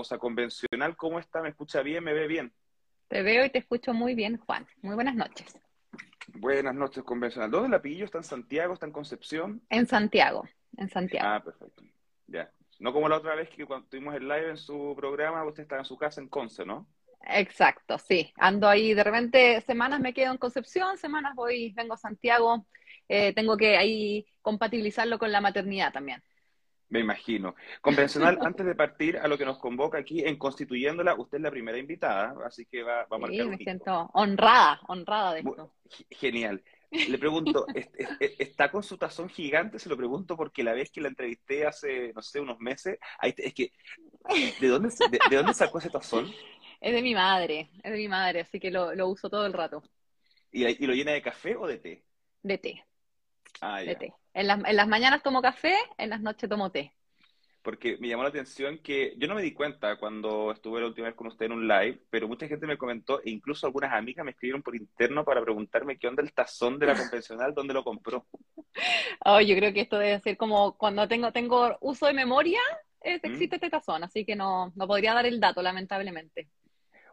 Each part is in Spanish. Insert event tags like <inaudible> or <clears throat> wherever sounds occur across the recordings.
cosa convencional. ¿Cómo está? ¿Me escucha bien? ¿Me ve bien? Te veo y te escucho muy bien, Juan. Muy buenas noches. Buenas noches, convencional. ¿Dónde la pillo? ¿Está en Santiago? ¿Está en Concepción? En Santiago, en Santiago. Ah, perfecto. Ya. No como la otra vez que cuando tuvimos el live en su programa, usted estaba en su casa en Conce, ¿no? Exacto, sí. Ando ahí, de repente semanas me quedo en Concepción, semanas voy, vengo a Santiago. Eh, tengo que ahí compatibilizarlo con la maternidad también. Me imagino. Convencional, <laughs> antes de partir a lo que nos convoca aquí en Constituyéndola, usted es la primera invitada, así que va, va a marcar. Sí, me siento honrada, honrada de esto. Genial. Le pregunto, <laughs> ¿está con su tazón gigante? Se lo pregunto porque la vez que la entrevisté hace, no sé, unos meses, ahí es que, ¿de dónde, de, dónde sacó ese tazón? Es de mi madre, es de mi madre, así que lo, uso todo el rato. ¿Y, ¿Y, lo llena de café o de té? De té. Ah, de té. En las, en las mañanas tomo café, en las noches tomo té porque me llamó la atención que yo no me di cuenta cuando estuve la última vez con usted en un live, pero mucha gente me comentó, e incluso algunas amigas me escribieron por interno para preguntarme qué onda el tazón de la convencional, dónde lo compró. <laughs> Oh, yo creo que esto debe ser como cuando tengo, tengo uso de memoria, ¿Mm? existe este tazón, así que no, no podría dar el dato, lamentablemente.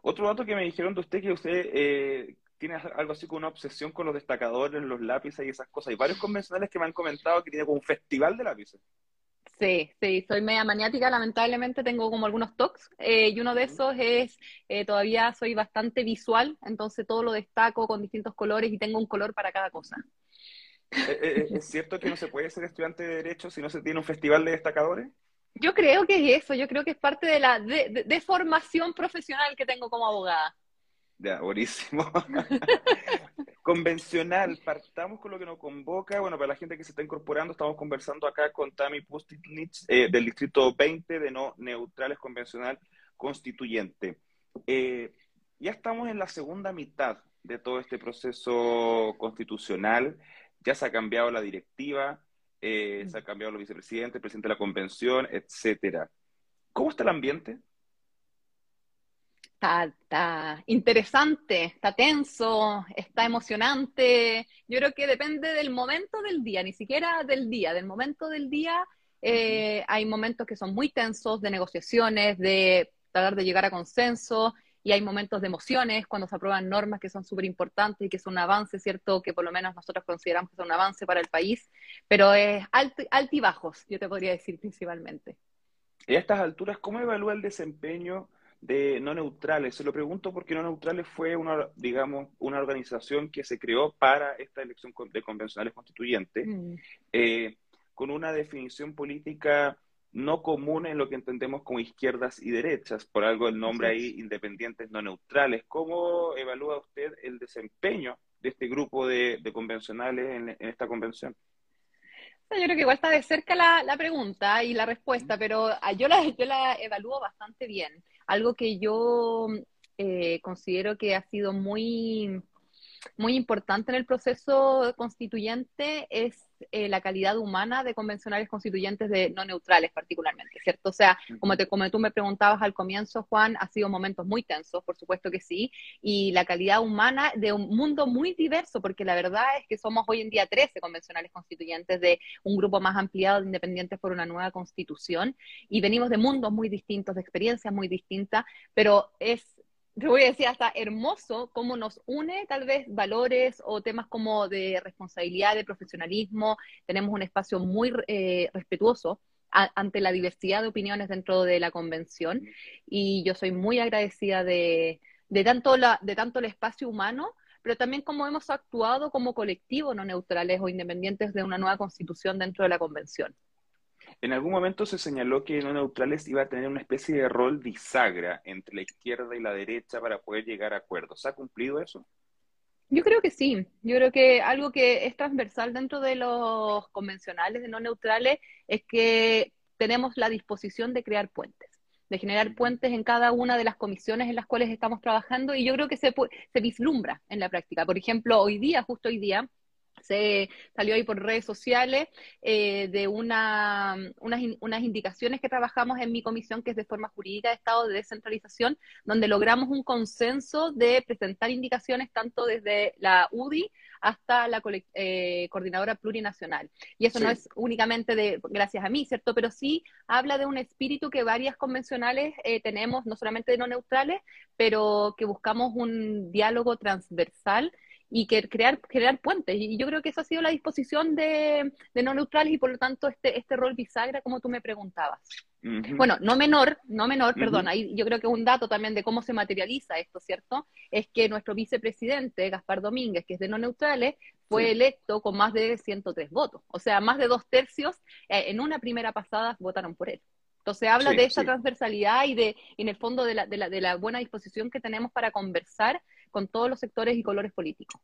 Otro dato que me dijeron de usted que usted eh, tiene algo así como una obsesión con los destacadores, los lápices y esas cosas. Hay varios convencionales que me han comentado que tiene como un festival de lápices. Sí, sí, soy media maniática, lamentablemente tengo como algunos tocs eh, y uno de esos es, eh, todavía soy bastante visual, entonces todo lo destaco con distintos colores y tengo un color para cada cosa. Eh, ¿Es cierto que no se puede ser estudiante de Derecho si no se tiene un festival de destacadores? Yo creo que es eso, yo creo que es parte de la de formación profesional que tengo como abogada. Ya, buenísimo. <laughs> Convencional, partamos con lo que nos convoca. Bueno, para la gente que se está incorporando, estamos conversando acá con Tami Pustitnich eh, del Distrito 20 de No Neutrales Convencional Constituyente. Eh, ya estamos en la segunda mitad de todo este proceso constitucional. Ya se ha cambiado la directiva, eh, se ha cambiado los vicepresidentes, el presidente de la convención, etcétera. ¿Cómo está el ambiente? Está, interesante, está tenso, está emocionante. Yo creo que depende del momento del día, ni siquiera del día, del momento del día. Eh, hay momentos que son muy tensos de negociaciones, de tratar de llegar a consenso, y hay momentos de emociones cuando se aprueban normas que son súper importantes y que son un avance, ¿cierto? Que por lo menos nosotros consideramos que son un avance para el país, pero es altibajos, yo te podría decir principalmente. Y a estas alturas, ¿cómo evalúa el desempeño de no neutrales. Se lo pregunto porque no neutrales fue una, digamos, una organización que se creó para esta elección de convencionales constituyentes, mm. eh, con una definición política no común en lo que entendemos como izquierdas y derechas, por algo el nombre ahí, independientes no neutrales. ¿Cómo evalúa usted el desempeño de este grupo de, convencionales en, esta convención? Yo creo que igual está de cerca la, la pregunta y la respuesta, pero ah, yo la, yo la evalúo bastante bien. Algo que yo eh, considero que ha sido muy, muy importante en el proceso constituyente es eh, la calidad humana de convencionales constituyentes de no neutrales particularmente, ¿cierto? O sea, como, te, como tú me preguntabas al comienzo, Juan, ha sido momentos muy tensos, por supuesto que sí, y la calidad humana de un mundo muy diverso, porque la verdad es que somos hoy en día 13 convencionales constituyentes de un grupo más ampliado de independientes por una nueva constitución, y venimos de mundos muy distintos, de experiencias muy distintas, pero es te voy a decir hasta hermoso cómo nos une tal vez valores o temas como de responsabilidad, de profesionalismo. Tenemos un espacio muy eh, respetuoso ante la diversidad de opiniones dentro de la convención y yo soy muy agradecida de, de, tanto, la, de tanto el espacio humano, pero también cómo hemos actuado como colectivo no neutrales o independientes de una nueva constitución dentro de la convención. En algún momento se señaló que no neutrales iba a tener una especie de rol bisagra entre la izquierda y la derecha para poder llegar a acuerdos. ¿Ha cumplido eso? Yo creo que sí. Yo creo que algo que es transversal dentro de los convencionales de no neutrales es que tenemos la disposición de crear puentes, de generar puentes en cada una de las comisiones en las cuales estamos trabajando y yo creo que se, se vislumbra en la práctica. Por ejemplo, hoy día, justo hoy día, se salió ahí por redes sociales eh, de una, unas, unas, indicaciones que trabajamos en mi comisión, que es de forma jurídica de Estado de descentralización, donde logramos un consenso de presentar indicaciones tanto desde la UDI hasta la eh, coordinadora plurinacional. Y eso no es únicamente de gracias a mí, ¿cierto? Pero sí habla de un espíritu que varias convencionales eh, tenemos, no solamente de no neutrales, pero que buscamos un diálogo transversal y que crear, crear puentes. Y yo creo que esa ha sido la disposición de, no neutrales y por lo tanto este, este rol bisagra, como tú me preguntabas. Bueno, no menor, no menor, perdón, ahí yo creo que un dato también de cómo se materializa esto, ¿cierto? Es que nuestro vicepresidente, Gaspar Domínguez, que es de no neutrales, fue electo con más de 103 votos. O sea, más de dos tercios eh, en una primera pasada votaron por él. Entonces habla de esa transversalidad y de, en el fondo, de la, de, la, de la buena disposición que tenemos para conversar con todos los sectores y colores políticos.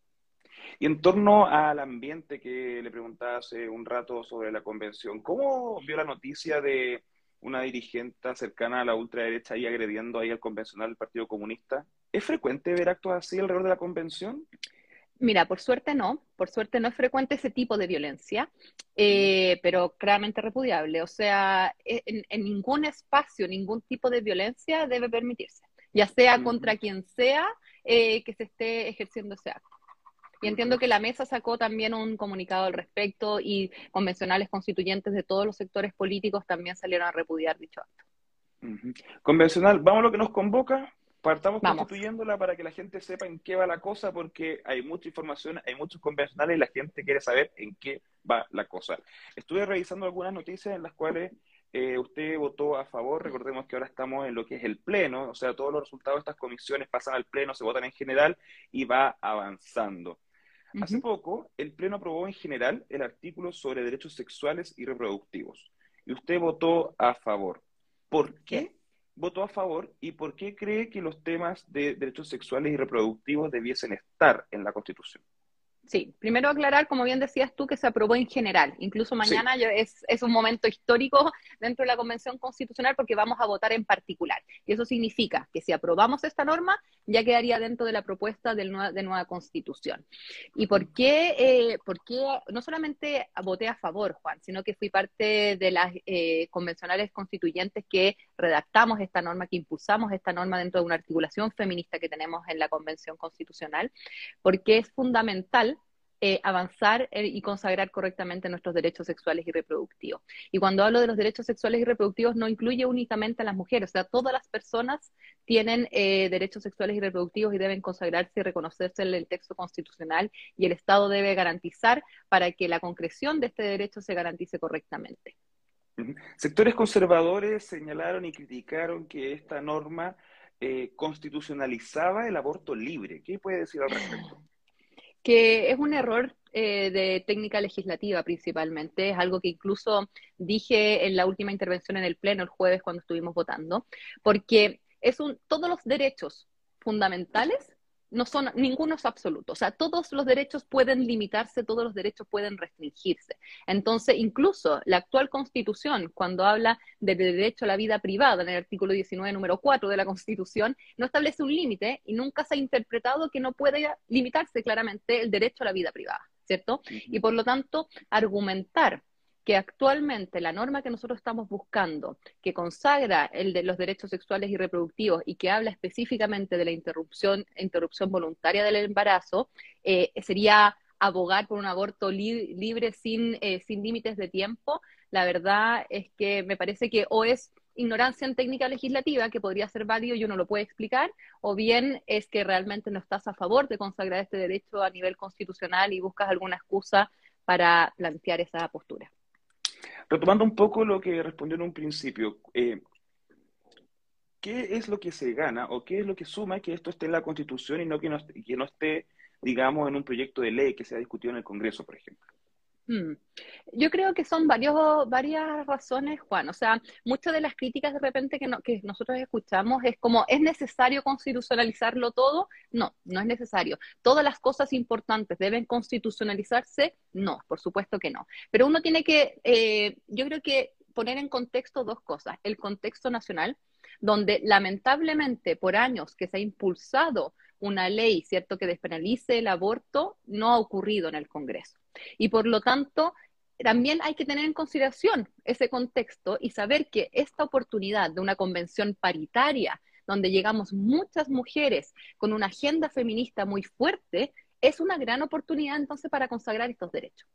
Y en torno al ambiente que le preguntaba hace un rato sobre la convención, ¿cómo vio la noticia de una dirigente cercana a la ultraderecha ahí agrediendo ahí al convencional del Partido Comunista? ¿Es frecuente ver actos así alrededor de la convención? Mira, por suerte no, por suerte no es frecuente ese tipo de violencia, eh, pero claramente repudiable. O sea, en, en, ningún espacio, ningún tipo de violencia debe permitirse, ya sea contra quien sea eh, que se esté ejerciendo ese acto. Y entiendo que la mesa sacó también un comunicado al respecto y convencionales constituyentes de todos los sectores políticos también salieron a repudiar dicho acto. Convencional, vamos a lo que nos convoca. Partamos constituyéndola para que la gente sepa en qué va la cosa, porque hay mucha información, hay muchos convencionales y la gente quiere saber en qué va la cosa. Estuve revisando algunas noticias en las cuales eh, usted votó a favor, recordemos que ahora estamos en lo que es el Pleno, o sea, todos los resultados de estas comisiones pasan al Pleno, se votan en general y va avanzando. Hace poco, el Pleno aprobó en general el artículo sobre derechos sexuales y reproductivos, y usted votó a favor. ¿Por qué votó a favor y por qué cree que los temas de derechos sexuales y reproductivos debiesen estar en la Constitución? Sí, primero aclarar, como bien decías tú, que se aprobó en general. Incluso mañana es, es, un momento histórico dentro de la Convención Constitucional porque vamos a votar en particular. Y eso significa que si aprobamos esta norma, ya quedaría dentro de la propuesta de nueva, de nueva Constitución. ¿Y por qué, eh, por qué no solamente voté a favor, Juan, sino que fui parte de las eh, convencionales constituyentes que redactamos esta norma, que impulsamos esta norma dentro de una articulación feminista que tenemos en la Convención Constitucional? Porque es fundamental eh, avanzar eh, y consagrar correctamente nuestros derechos sexuales y reproductivos. Y cuando hablo de los derechos sexuales y reproductivos, no incluye únicamente a las mujeres, o sea, todas las personas tienen eh, derechos sexuales y reproductivos y deben consagrarse y reconocerse en el texto constitucional y el Estado debe garantizar para que la concreción de este derecho se garantice correctamente. Sectores conservadores señalaron y criticaron que esta norma constitucionalizaba el aborto libre. ¿Qué puede decir al respecto? <laughs> que es un error eh, de técnica legislativa principalmente, es algo que incluso dije en la última intervención en el Pleno el jueves cuando estuvimos votando, porque es un, todos los derechos fundamentales no son, ninguno es absoluto. O sea, todos los derechos pueden limitarse, todos los derechos pueden restringirse. Entonces, incluso la actual constitución, cuando habla del derecho a la vida privada, en el artículo 19, número 4 de la constitución, no establece un límite y nunca se ha interpretado que no puede limitarse claramente el derecho a la vida privada, ¿cierto? Y por lo tanto, argumentar que actualmente la norma que nosotros estamos buscando, que consagra el de los derechos sexuales y reproductivos y que habla específicamente de la interrupción, interrupción voluntaria del embarazo, eh, sería abogar por un aborto libre sin, eh, sin límites de tiempo. La verdad es que me parece que o es ignorancia en técnica legislativa, que podría ser válido y uno lo puede explicar, o bien es que realmente no estás a favor de consagrar este derecho a nivel constitucional y buscas alguna excusa para plantear esa postura. Retomando un poco lo que respondió en un principio, eh, ¿qué es lo que se gana o qué es lo que suma que esto esté en la Constitución y no que no, que no esté, digamos, en un proyecto de ley que se ha discutido en el Congreso, por ejemplo? Hmm. Yo creo que son varios, varias razones, Juan. O sea, muchas de las críticas de repente que, que nosotros escuchamos es como, ¿es necesario constitucionalizarlo todo? No, no es necesario. ¿Todas las cosas importantes deben constitucionalizarse? No, por supuesto que no. Pero uno tiene que, eh, yo creo que poner en contexto dos cosas. El contexto nacional, donde lamentablemente por años que se ha impulsado una ley, ¿cierto?, que despenalice el aborto, no ha ocurrido en el Congreso. Y por lo tanto, también hay que tener en consideración ese contexto y saber que esta oportunidad de una convención paritaria, donde llegamos muchas mujeres con una agenda feminista muy fuerte, es una gran oportunidad entonces para consagrar estos derechos.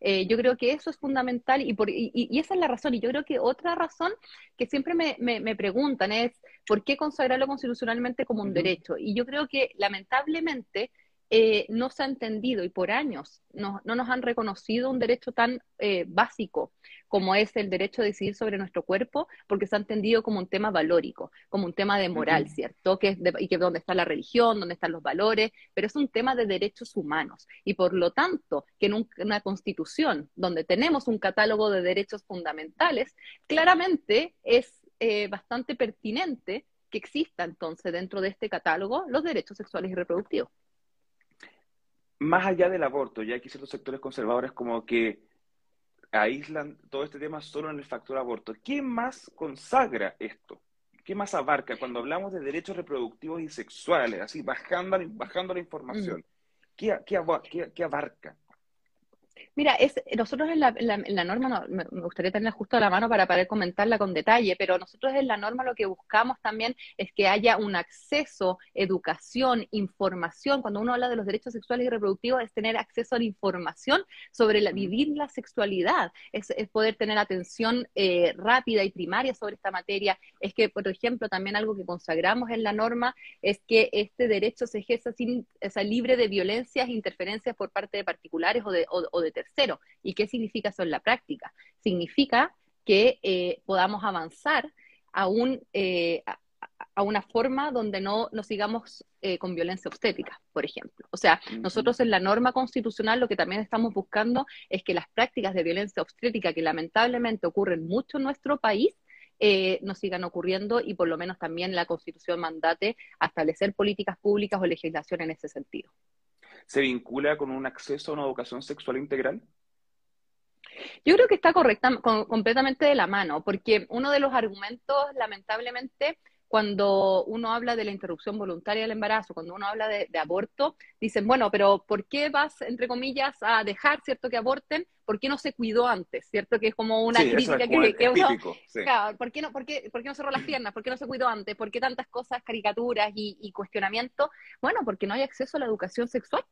Eh, yo creo que eso es fundamental y, por, y, esa es la razón. Y yo creo que otra razón que siempre me, me, preguntan es por qué consagrarlo constitucionalmente como un derecho. Y yo creo que lamentablemente eh, no se ha entendido y por años no, nos han reconocido un derecho tan eh, básico como es el derecho a decidir sobre nuestro cuerpo, porque se ha entendido como un tema valórico, como un tema de moral, ¿cierto? Que es y que donde está la religión, donde están los valores, pero es un tema de derechos humanos. Y por lo tanto, que en una constitución donde tenemos un catálogo de derechos fundamentales, claramente es eh, bastante pertinente que exista entonces dentro de este catálogo los derechos sexuales y reproductivos más allá del aborto, ya que ciertos sectores conservadores como que aíslan todo este tema solo en el factor aborto. ¿Qué más consagra esto? ¿Qué más abarca cuando hablamos de derechos reproductivos y sexuales, así bajando, bajando la información? Mm. ¿Qué, qué, abarca? Mira, es, nosotros en la, norma, me, gustaría tenerla justo a la mano para poder comentarla con detalle, pero nosotros en la norma lo que buscamos también es que haya un acceso, educación, información. Cuando uno habla de los derechos sexuales y reproductivos, es tener acceso a la información sobre la, vivir la sexualidad, es, poder tener atención eh, rápida y primaria sobre esta materia. Es que, por ejemplo, también algo que consagramos en la norma es que este derecho se ejerza sin, o libre de violencias e interferencias por parte de particulares o de, o de tercero. ¿Y qué significa eso en la práctica? Significa que eh, podamos avanzar a, un, eh, a, una forma donde no nos sigamos eh, con violencia obstétrica, por ejemplo. O sea, nosotros en la norma constitucional lo que también estamos buscando es que las prácticas de violencia obstétrica que lamentablemente ocurren mucho en nuestro país, no sigan ocurriendo y por lo menos también la Constitución mandate a establecer políticas públicas o legislación en ese sentido se vincula con un acceso a una educación sexual integral? Yo creo que está correcta, completamente de la mano, porque uno de los argumentos, lamentablemente, cuando uno habla de la interrupción voluntaria del embarazo, cuando uno habla de, aborto, dicen, bueno, pero ¿por qué vas, entre comillas, a dejar, cierto, que aborten? ¿Por qué no se cuidó antes? ¿Cierto? Que es como una crítica que, uno... ¿por, qué no, por, qué, ¿por qué no cerró las piernas? ¿Por qué no se cuidó antes? ¿Por qué tantas cosas, caricaturas y, y cuestionamientos? Bueno, porque no hay acceso a la educación sexual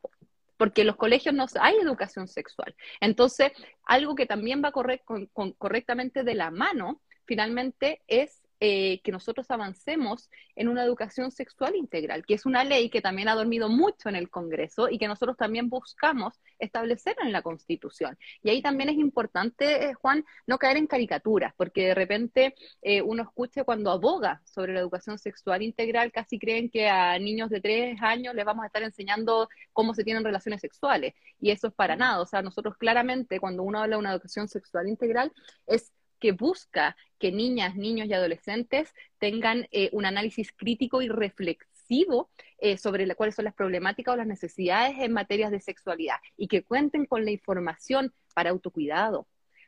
porque en los colegios no hay educación sexual. Entonces, algo que también va correctamente de la mano, finalmente, es eh, que nosotros avancemos en una educación sexual integral, que es una ley que también ha dormido mucho en el Congreso y que nosotros también buscamos establecer en la Constitución. Y ahí también es importante, eh, Juan, no caer en caricaturas, porque de repente eh, uno escucha cuando aboga sobre la educación sexual integral, casi creen que a niños de tres años les vamos a estar enseñando cómo se tienen relaciones sexuales. Y eso es para nada. O sea, nosotros claramente, cuando uno habla de una educación sexual integral, es que busca que niñas, niños y adolescentes tengan eh, un análisis crítico y reflexivo eh, sobre cuáles son las problemáticas o las necesidades en materias de sexualidad y que cuenten con la información para autocuidado,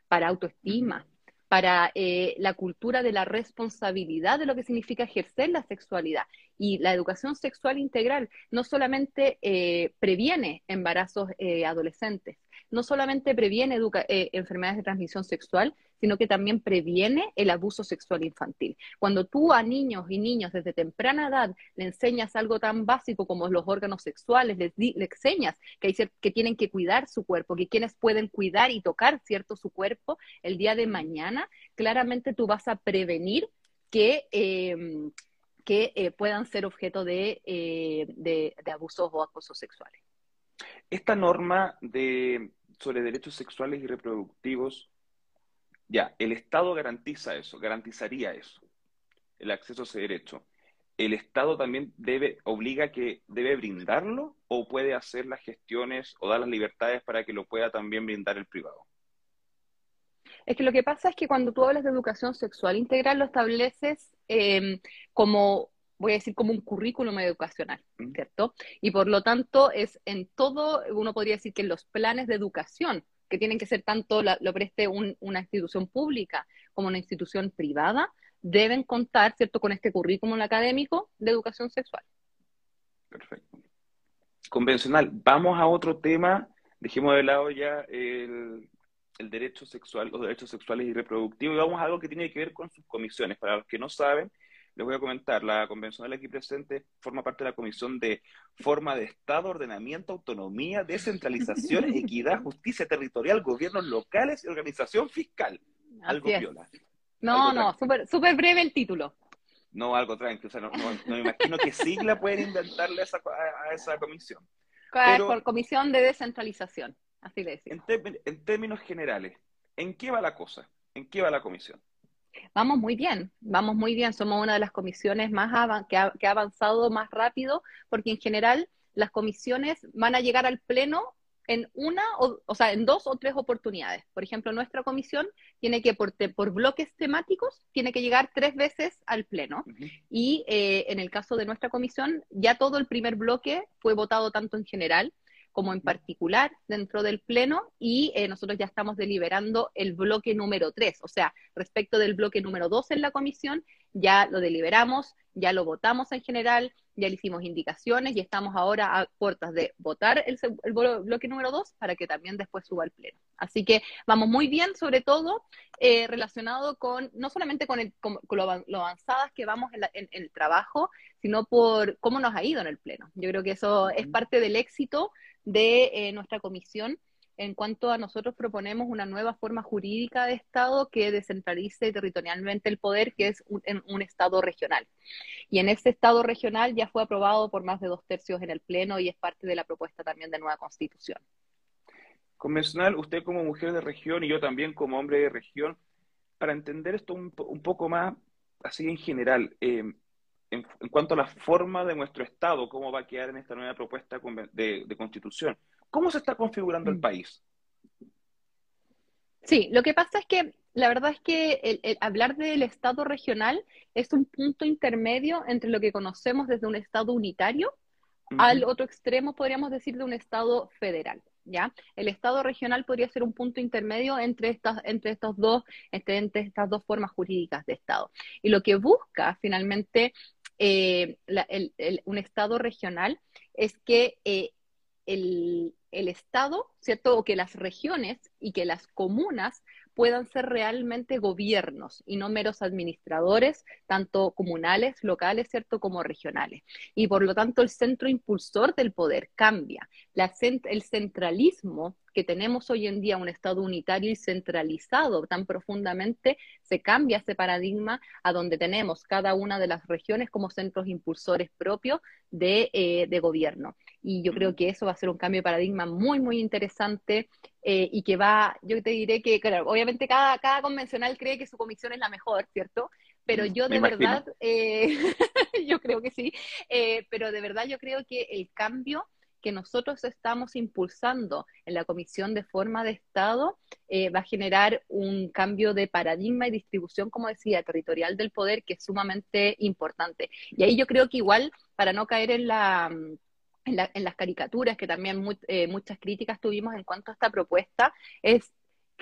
para autoestima, para eh, la cultura de la responsabilidad de lo que significa ejercer la sexualidad. Y la educación sexual integral no solamente previene embarazos adolescentes, no solamente previene enfermedades de transmisión sexual, sino que también previene el abuso sexual infantil. Cuando tú a niños y niñas desde temprana edad le enseñas algo tan básico como los órganos sexuales, les, enseñas que, hay, que tienen que cuidar su cuerpo, que quienes pueden cuidar y tocar, ¿cierto?, su cuerpo, el día de mañana, claramente tú vas a prevenir que... Em, eh, puedan ser objeto de, eh, de abusos o acosos sexuales. Esta norma de, sobre derechos sexuales y reproductivos ya, el Estado garantiza eso, garantizaría eso, el acceso a ese derecho. ¿El Estado también debe, obliga que debe brindarlo o puede hacer las gestiones o dar las libertades para que lo pueda también brindar el privado? Es que lo que pasa es que cuando tú hablas de educación sexual integral lo estableces em, como, voy a decir, como un currículum educacional, ¿cierto? Y por lo tanto es en todo, uno podría decir que en los planes de educación que tienen que ser tanto lo preste una institución pública como una institución privada, deben contar, ¿cierto?, con este currículum académico de educación sexual. Perfecto. Convencional. Vamos a otro tema. Dejemos de lado ya el, el derecho sexual, los derechos sexuales y reproductivos, y vamos a algo que tiene que ver con sus comisiones. Para los que no saben, les voy a comentar, la convencional aquí presente forma parte de la comisión de forma de Estado, ordenamiento, autonomía, descentralización, <laughs> equidad, justicia territorial, gobiernos locales y organización fiscal. Algo viola. No, no, súper super breve el título. No, algo tranquilo. O sea, no, me imagino qué sigla pueden inventarle a esa, a esa comisión. por comisión de descentralización, así le decimos. En, en términos generales, ¿en qué va la cosa? ¿En qué va la comisión? Vamos muy bien, vamos muy bien. Somos una de las comisiones más que, ha, avanzado más rápido, porque en general las comisiones van a llegar al pleno en una, o, o, sea, en dos o tres oportunidades. Por ejemplo, nuestra comisión tiene que, por, por bloques temáticos, tiene que llegar tres veces al pleno. Y eh, en el caso de nuestra comisión, ya todo el primer bloque fue votado tanto en general como en particular dentro del Pleno y eh, nosotros ya estamos deliberando el bloque número 3, o sea, respecto del bloque número 2 en la comisión, ya lo deliberamos, ya lo votamos en general, ya le hicimos indicaciones y estamos ahora a puertas de votar el, bloque número 2 para que también después suba al Pleno. Así que vamos muy bien, sobre todo eh, relacionado con, no solamente con, lo, avanzadas que vamos en, el trabajo, sino por cómo nos ha ido en el Pleno. Yo creo que eso es parte del éxito de eh, nuestra comisión en cuanto a nosotros proponemos una nueva forma jurídica de Estado que descentralice territorialmente el poder, que es un, un, Estado regional. Y en ese Estado regional ya fue aprobado por más de dos tercios en el Pleno y es parte de la propuesta también de nueva Constitución. Convencional, usted como mujer de región y yo también como hombre de región, para entender esto un, poco más, así en general, eh, en, cuanto a la forma de nuestro Estado, cómo va a quedar en esta nueva propuesta de, constitución. ¿Cómo se está configurando el mm. país? Sí, lo que pasa es que la verdad es que el, hablar del Estado regional es un punto intermedio entre lo que conocemos desde un Estado unitario al otro extremo, podríamos decir, de un Estado federal. ¿Ya? El Estado regional podría ser un punto intermedio entre estas, entre estos dos, entre estas dos formas jurídicas de Estado. Y lo que busca finalmente eh, un Estado regional es que eh, el, Estado, ¿cierto? O que las regiones y que las comunas puedan ser realmente gobiernos y no meros administradores, tanto comunales, locales, ¿cierto?, como regionales. Y por lo tanto el centro impulsor del poder cambia. El centralismo que tenemos hoy en día, un Estado unitario y centralizado tan profundamente, se cambia ese paradigma a donde tenemos cada una de las regiones como centros impulsores propios de, eh, de gobierno. Y yo creo que eso va a ser un cambio de paradigma muy, muy interesante eh, y que va, yo te diré que, claro, obviamente cada, cada convencional cree que su comisión es la mejor, ¿cierto? Pero yo de verdad, eh, <laughs> yo creo que sí, eh, pero de verdad yo creo que el cambio que nosotros estamos impulsando en la Comisión de Forma de Estado va a generar un cambio de paradigma y distribución, como decía, territorial del poder que es sumamente importante. Y ahí yo creo que igual, para no caer en la en, las caricaturas, que también eh, muchas críticas tuvimos en cuanto a esta propuesta, es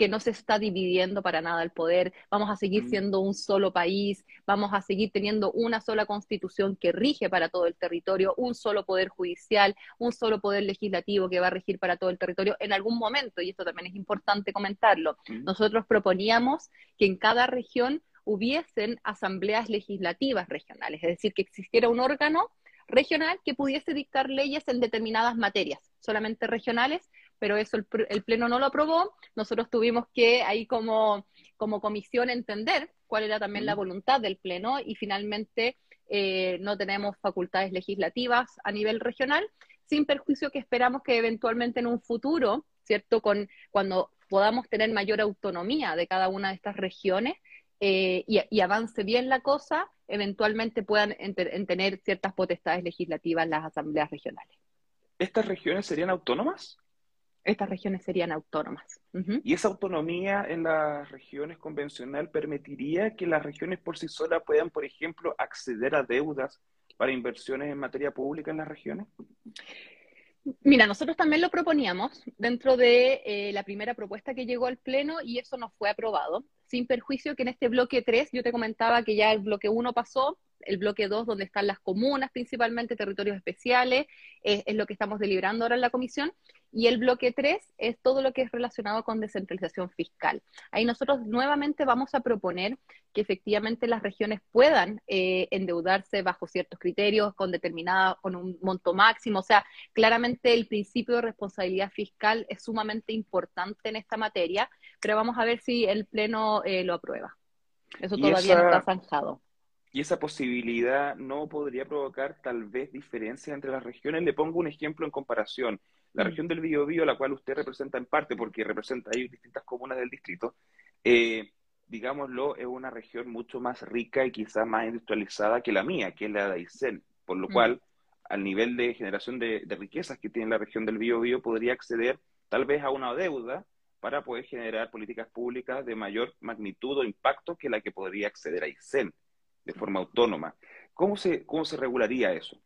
que no se está dividiendo para nada el poder, vamos a seguir mm. siendo un solo país, vamos a seguir teniendo una sola constitución que rige para todo el territorio, un solo poder judicial, un solo poder legislativo que va a regir para todo el territorio en algún momento, y esto también es importante comentarlo. Mm. Nosotros proponíamos que en cada región hubiesen asambleas legislativas regionales, es decir, que existiera un órgano regional que pudiese dictar leyes en determinadas materias, solamente regionales, pero eso el, Pleno no lo aprobó. Nosotros tuvimos que ahí como, como comisión entender cuál era también la voluntad del Pleno y finalmente eh, no tenemos facultades legislativas a nivel regional, sin perjuicio que esperamos que eventualmente en un futuro, ¿cierto? Con, cuando podamos tener mayor autonomía de cada una de estas regiones, eh, y, avance bien la cosa, eventualmente puedan tener ciertas potestades legislativas las asambleas regionales. ¿Estas regiones serían autónomas? Estas regiones serían autónomas. ¿Y esa autonomía en las regiones convencional permitiría que las regiones por sí solas puedan, por ejemplo, acceder a deudas para inversiones en materia pública en las regiones? Mira, nosotros también lo proponíamos dentro de eh, la primera propuesta que llegó al Pleno y eso no fue aprobado, sin perjuicio que en este bloque 3, yo te comentaba que ya el bloque 1 pasó, el bloque 2, donde están las comunas principalmente, territorios especiales, es, lo que estamos deliberando ahora en la comisión. Y el bloque 3 es todo lo que es relacionado con descentralización fiscal. Ahí nosotros nuevamente vamos a proponer que efectivamente las regiones puedan eh, endeudarse bajo ciertos criterios, con determinada, con un monto máximo. O sea, claramente el principio de responsabilidad fiscal es sumamente importante en esta materia, pero vamos a ver si el Pleno eh, lo aprueba. Eso todavía no está zanjado. Y esa posibilidad no podría provocar tal vez diferencias entre las regiones. Le pongo un ejemplo en comparación. La mm. región del Biobío, la cual usted representa en parte, porque representa ahí distintas comunas del distrito, eh, digámoslo, es una región mucho más rica y quizás más industrializada que la mía, que es la de Aysén. Por lo mm. cual, al nivel de generación de, riquezas que tiene la región del Biobío, podría acceder tal vez a una deuda para poder generar políticas públicas de mayor magnitud o impacto que la que podría acceder a Aysén de forma autónoma. ¿Cómo se, cómo se regularía eso?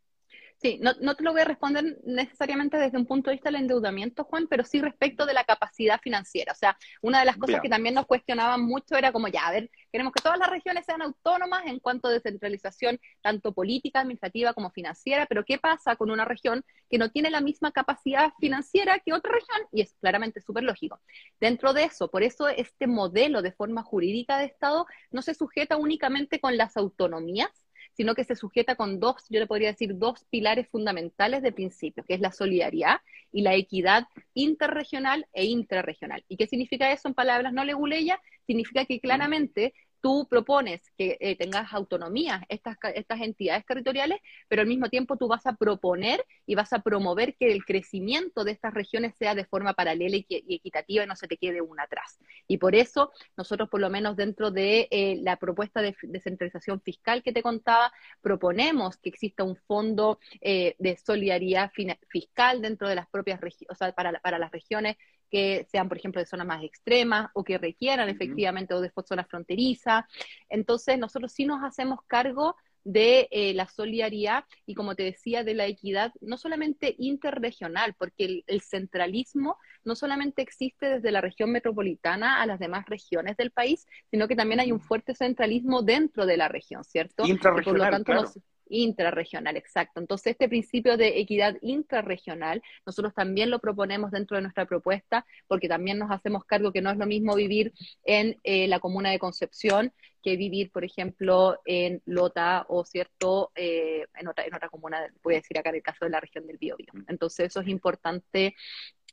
Sí, no, no, te lo voy a responder necesariamente desde un punto de vista del endeudamiento, Juan, pero sí respecto de la capacidad financiera. O sea, una de las cosas que también nos cuestionaban mucho era como, ya, a ver, queremos que todas las regiones sean autónomas en cuanto a descentralización, tanto política, administrativa como financiera, pero ¿qué pasa con una región que no tiene la misma capacidad financiera que otra región? Y es claramente súper lógico. Dentro de eso, por eso este modelo de forma jurídica de Estado no se sujeta únicamente con las autonomías, sino que se sujeta con dos, yo le podría decir, dos pilares fundamentales de principio, que es la solidaridad y la equidad interregional e intrarregional. ¿Y qué significa eso en palabras no leguleya? Significa que claramente tú propones que eh, tengas autonomía estas, entidades territoriales, pero al mismo tiempo tú vas a proponer y vas a promover que el crecimiento de estas regiones sea de forma paralela y, equitativa y no se te quede una atrás. Y por eso nosotros, por lo menos dentro de eh, la propuesta de descentralización fiscal que te contaba, proponemos que exista un fondo eh, de solidaridad fiscal dentro de las propias regiones, o sea, para, para las regiones que sean, por ejemplo, de zonas más extremas o que requieran efectivamente o de zonas fronterizas. Entonces, nosotros sí nos hacemos cargo de eh, la solidaridad y, como te decía, de la equidad, no solamente interregional, porque el, centralismo no solamente existe desde la región metropolitana a las demás regiones del país, sino que también hay un fuerte centralismo dentro de la región, ¿cierto? Intrarregional, claro. Intrarregional, exacto. Entonces, este principio de equidad intrarregional, nosotros también lo proponemos dentro de nuestra propuesta, porque también nos hacemos cargo que no es lo mismo vivir en eh, la comuna de Concepción que vivir, por ejemplo, en Lota o, ¿cierto?, eh, en, otra, en otra comuna, voy a decir acá en el caso de la región del Biobío. Entonces, eso es importante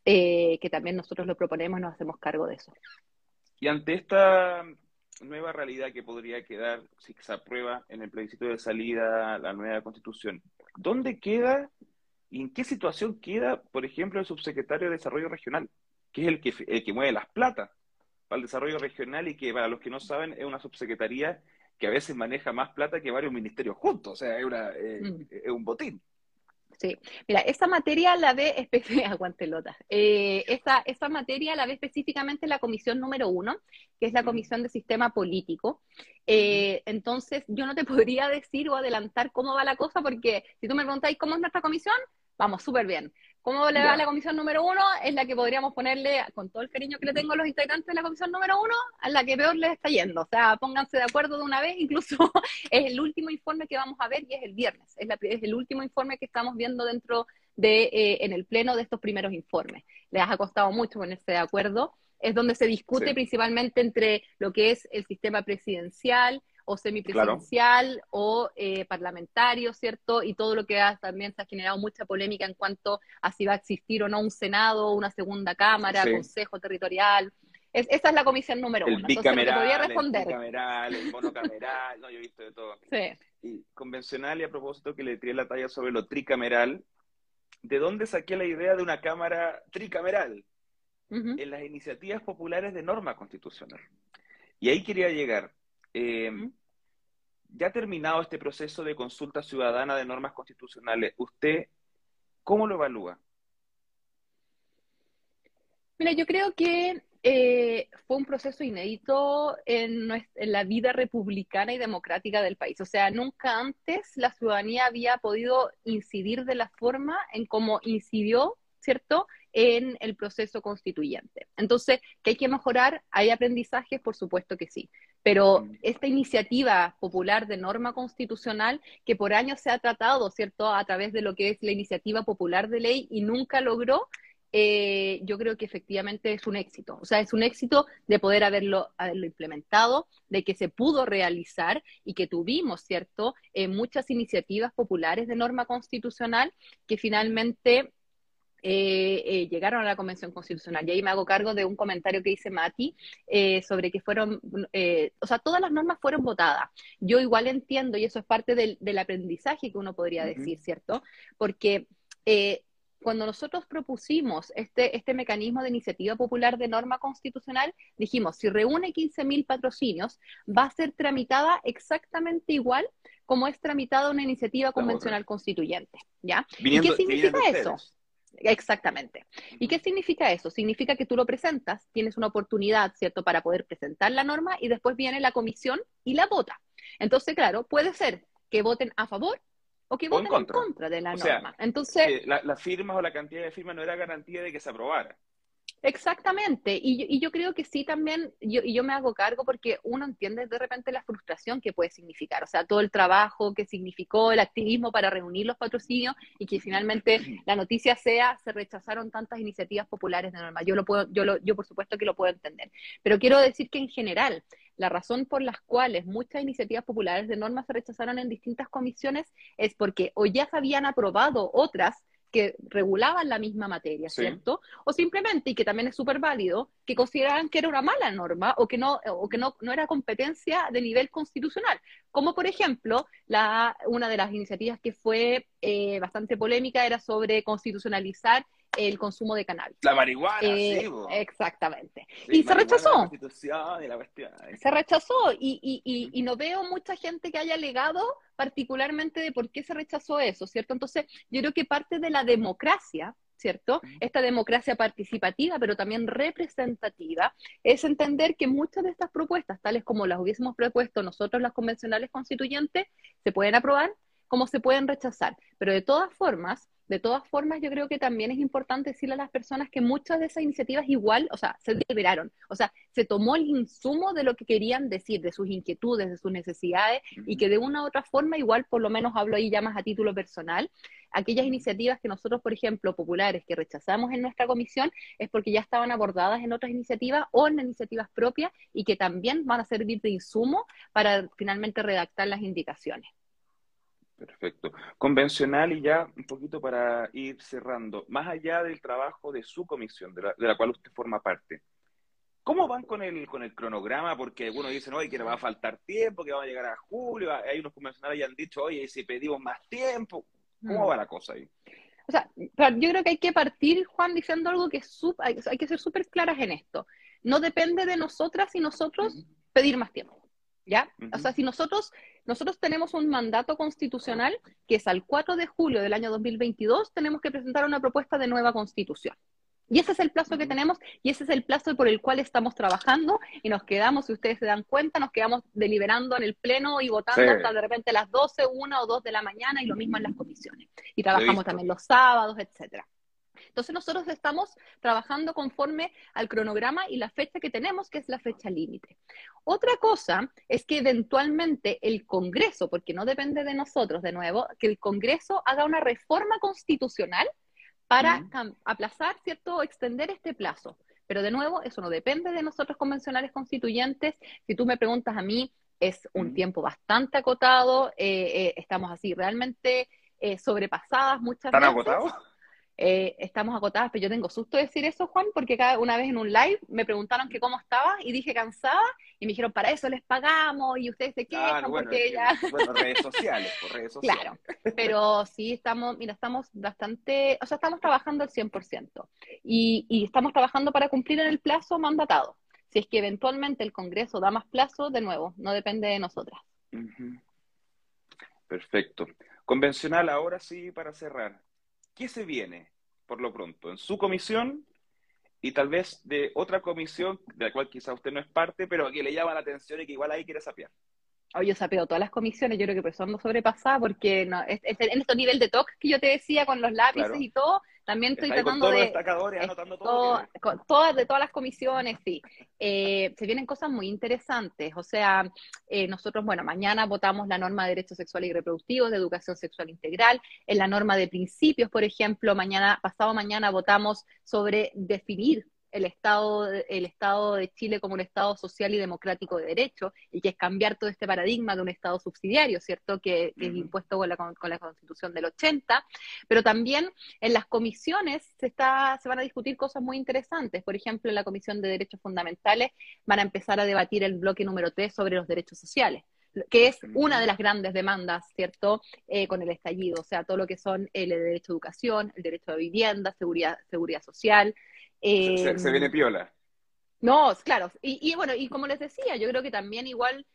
eh, que también nosotros lo proponemos y nos hacemos cargo de eso. Y ante esta nueva realidad que podría quedar si se aprueba en el plebiscito de salida la nueva constitución. ¿Dónde queda y en qué situación queda, por ejemplo, el subsecretario de Desarrollo Regional, que es el que, el que mueve las plata para el desarrollo regional y que para los que no saben es una subsecretaría que a veces maneja más plata que varios ministerios juntos, o sea, es, una, eh, mm. es un botín. Sí, mira, esta materia la ve, <laughs> aguantelota, eh, esta, esta materia la ve específicamente la comisión número uno, que es la comisión de sistema político. Eh, entonces, yo no te <laughs> podría decir o adelantar cómo va la cosa, porque si tú me preguntáis cómo es nuestra comisión, vamos súper bien. ¿Cómo le va la comisión número uno? Es la que podríamos ponerle, con todo el cariño que le tengo a los integrantes de la comisión número uno, a la que peor les está yendo. O sea, pónganse de acuerdo de una vez, incluso <laughs> es el último informe que vamos a ver y es el viernes. Es, el último informe que estamos viendo dentro de, eh, en el pleno de estos primeros informes. Les ha costado mucho ponerse de acuerdo. Es donde se discute principalmente entre lo que es el sistema presidencial, o semipresidencial o eh, parlamentario, ¿cierto? Y todo lo que ha, también se ha generado mucha polémica en cuanto a si va a existir o no un Senado, una segunda Cámara, Consejo Territorial. esa es la comisión número uno. Bicameral, responder. El bicameral, el <laughs> monocameral, no, yo he visto de todo. Sí. Y convencional, y a propósito que le tiré la talla sobre lo tricameral, ¿de dónde saqué la idea de una Cámara tricameral? En las iniciativas populares de norma constitucional. Y ahí quería llegar. Eh, ya terminado este proceso de consulta ciudadana de normas constitucionales, ¿usted cómo lo evalúa? Mira, yo creo que eh, fue un proceso inédito en, en, la vida republicana y democrática del país. O sea, nunca antes la ciudadanía había podido incidir de la forma en cómo incidió ¿cierto? En el proceso constituyente. Entonces, ¿que hay que mejorar? ¿Hay aprendizajes? Por supuesto que sí. Pero mm. esta iniciativa popular de norma constitucional, que por años se ha tratado, ¿cierto?, a través de lo que es la iniciativa popular de ley y nunca logró, eh, yo creo que efectivamente es un éxito. O sea, es un éxito de poder haberlo, implementado, de que se pudo realizar y que tuvimos, ¿cierto?, eh, muchas iniciativas populares de norma constitucional que finalmente eh, llegaron a la Convención Constitucional. Y ahí me hago cargo de un comentario que dice Mati sobre que fueron, o sea, todas las normas fueron votadas. Yo igual entiendo, y eso es parte del, aprendizaje que uno podría decir, ¿cierto? Porque cuando nosotros propusimos este, este mecanismo de iniciativa popular de norma constitucional, dijimos, si reúne 15.000 patrocinios, va a ser tramitada exactamente igual como es tramitada una iniciativa convencional constituyente. ¿ya? ¿Y qué significa eso? Exactamente. ¿Y qué significa eso? Significa que tú lo presentas, tienes una oportunidad, ¿cierto?, para poder presentar la norma y después viene la comisión y la vota. Entonces, claro, puede ser que voten a favor o que voten en contra, de la norma. Entonces, las firmas o la cantidad de firmas no era garantía de que se aprobara. Exactamente, y, yo creo que sí también, yo, y yo me hago cargo porque uno entiende de repente la frustración que puede significar, o sea, todo el trabajo que significó el activismo para reunir los patrocinios y que finalmente <clears throat> la noticia sea, se rechazaron tantas iniciativas populares de norma. Yo lo puedo, yo, lo, yo por supuesto que lo puedo entender, pero quiero decir que en general, la razón por las cuales muchas iniciativas populares de norma se rechazaron en distintas comisiones es porque o ya se habían aprobado otras que regulaban la misma materia, ¿cierto? O simplemente, y que también es súper válido, que consideraban que era una mala norma o que no, o que no, no era competencia de nivel constitucional. Como por ejemplo, la, una de las iniciativas que fue eh, bastante polémica era sobre constitucionalizar el consumo de cannabis. La marihuana, eh, sí. Exactamente. y se rechazó. se rechazó y, y, y, no veo mucha gente que haya alegado particularmente de por qué se rechazó eso, ¿cierto? Entonces, yo creo que parte de la democracia, ¿cierto? Esta democracia participativa, pero también representativa, es entender que muchas de estas propuestas, tales como las hubiésemos propuesto nosotros las convencionales constituyentes, se pueden aprobar como se pueden rechazar. Pero de todas formas, de todas formas, yo creo que también es importante decirle a las personas que muchas de esas iniciativas igual, o sea, se deliberaron, o sea, se tomó el insumo de lo que querían decir, de sus inquietudes, de sus necesidades, y que de una u otra forma, igual, por lo menos hablo ahí ya más a título personal, aquellas iniciativas que nosotros, por ejemplo, populares, que rechazamos en nuestra comisión, es porque ya estaban abordadas en otras iniciativas o en iniciativas propias y que también van a servir de insumo para finalmente redactar las indicaciones. Perfecto. Convencional y ya un poquito para ir cerrando, más allá del trabajo de su comisión, de la, cual usted forma parte, ¿cómo van con el, con el cronograma? Porque algunos dicen, oye, que nos va a faltar tiempo, que va a llegar a julio, hay unos convencionales que han dicho, oye, si pedimos más tiempo, ¿cómo mm. va la cosa ahí? O sea, yo creo que hay que partir, Juan, diciendo algo que es hay, hay que ser súper claras en esto. No depende de nosotras y nosotros pedir más tiempo. ¿Ya? O sea, si nosotros, nosotros tenemos un mandato constitucional que es al 4 de julio del año 2022, tenemos que presentar una propuesta de nueva constitución. Y ese es el plazo que tenemos y ese es el plazo por el cual estamos trabajando y nos quedamos, si ustedes se dan cuenta, nos quedamos deliberando en el pleno y votando hasta de repente las 12, 1 o 2 de la mañana y lo mismo en las comisiones. Y trabajamos también los sábados, etcétera. Entonces nosotros estamos trabajando conforme al cronograma y la fecha que tenemos, que es la fecha límite. Otra cosa es que eventualmente el Congreso, porque no depende de nosotros de nuevo, que el Congreso haga una reforma constitucional para aplazar, ¿cierto?, o extender este plazo. Pero de nuevo, eso no depende de nosotros convencionales constituyentes. Si tú me preguntas a mí, es un tiempo bastante acotado, eh, eh, estamos así realmente eh, sobrepasadas muchas ¿Tan veces. agotados? Eh, estamos agotadas, pero yo tengo susto de decir eso, Juan, porque cada una vez en un live me preguntaron que cómo estaba y dije cansada y me dijeron, para eso les pagamos y ustedes se quejan porque ya... <laughs> Bueno, redes sociales, por redes sociales. Claro, pero sí estamos, mira, estamos bastante, o sea, estamos trabajando al 100% y, y estamos trabajando para cumplir en el plazo mandatado. Si es que eventualmente el Congreso da más plazo, de nuevo, no depende de nosotras. Perfecto. Convencional, ahora sí, para cerrar. ¿Qué se viene por lo pronto en su comisión y tal vez de otra comisión de la cual quizá usted no es parte, pero que le llama la atención y que igual ahí quiere sapear? Hoy yo sapeo todas las comisiones, yo creo que por eso ando sobrepasada, porque no, en estos niveles de toque que yo te decía con los lápices y todo, también estoy tratando de... todas, de todas las comisiones, sí. Eh, se vienen cosas muy interesantes. O sea, eh, nosotros, bueno, mañana votamos la norma de derechos sexuales y reproductivos, de educación sexual integral. En la norma de principios, por ejemplo, mañana, pasado mañana votamos sobre definir el Estado, el Estado de Chile como un Estado social y democrático de derecho, y que es cambiar todo este paradigma de un Estado subsidiario, ¿cierto?, que, es impuesto con la, con la, Constitución del 80, pero también en las comisiones se, está, se van a discutir cosas muy interesantes. Por ejemplo, en la Comisión de Derechos Fundamentales van a empezar a debatir el bloque número 3 sobre los derechos sociales que es una de las grandes demandas, ¿cierto?, eh, con el estallido, o sea, todo lo que son el derecho a educación, el derecho a vivienda, seguridad, seguridad social, se, viene em, piola. No, claro. Y, bueno, y como les decía, yo creo que también igual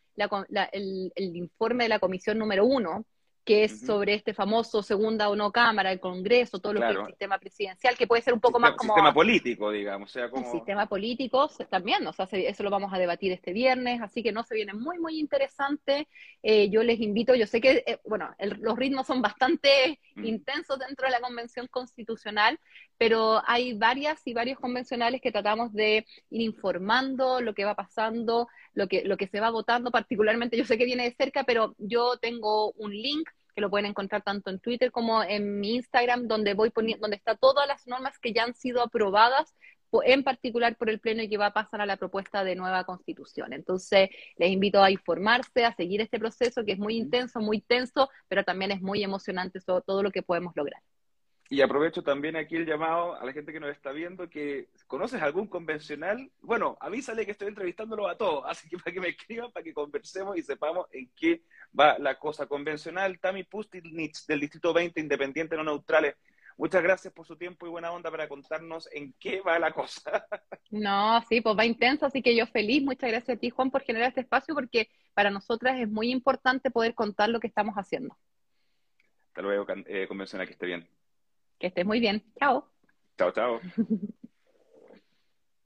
el, el, informe de la comisión número uno que es sobre este famoso segunda o no cámara, el Congreso, todo lo que es el sistema presidencial, que puede ser un poco más como... Sistema político, digamos. sea, como... El sistema político también, o sea, eso lo vamos a debatir este viernes, así que no se viene muy, muy interesante. Eh, yo les invito, yo sé que, eh, bueno, los ritmos son bastante intensos dentro de la Convención Constitucional, pero hay varias y varios convencionales que tratamos de ir informando lo que va pasando, lo que, lo que se va votando, particularmente yo sé que viene de cerca, pero yo tengo un link que lo pueden encontrar tanto en Twitter como en mi Instagram, donde voy poniendo, donde está todas las normas que ya han sido aprobadas, en particular por el Pleno y que va a pasar a la propuesta de nueva constitución. Entonces, les invito a informarse, a seguir este proceso que es muy intenso, muy tenso, pero también es muy emocionante sobre todo lo que podemos lograr. Y aprovecho también aquí el llamado a la gente que nos está viendo, que conoces algún convencional, bueno, avísale que estoy entrevistándolo a todos, <laughs> así que para que me escriban, para que conversemos y sepamos en qué va la cosa convencional. Tami Pustinich del Distrito 20, Independiente No Neutrales. Muchas gracias por su tiempo y buena onda para contarnos en qué va la cosa. <laughs> No, sí, pues va intenso, así que yo feliz. Muchas gracias a ti, Juan, por generar este espacio, porque para nosotras es muy importante poder contar lo que estamos haciendo. Hasta luego, eh, convencional, que esté bien. Que estés muy bien. Chao. Chao, chao. <laughs>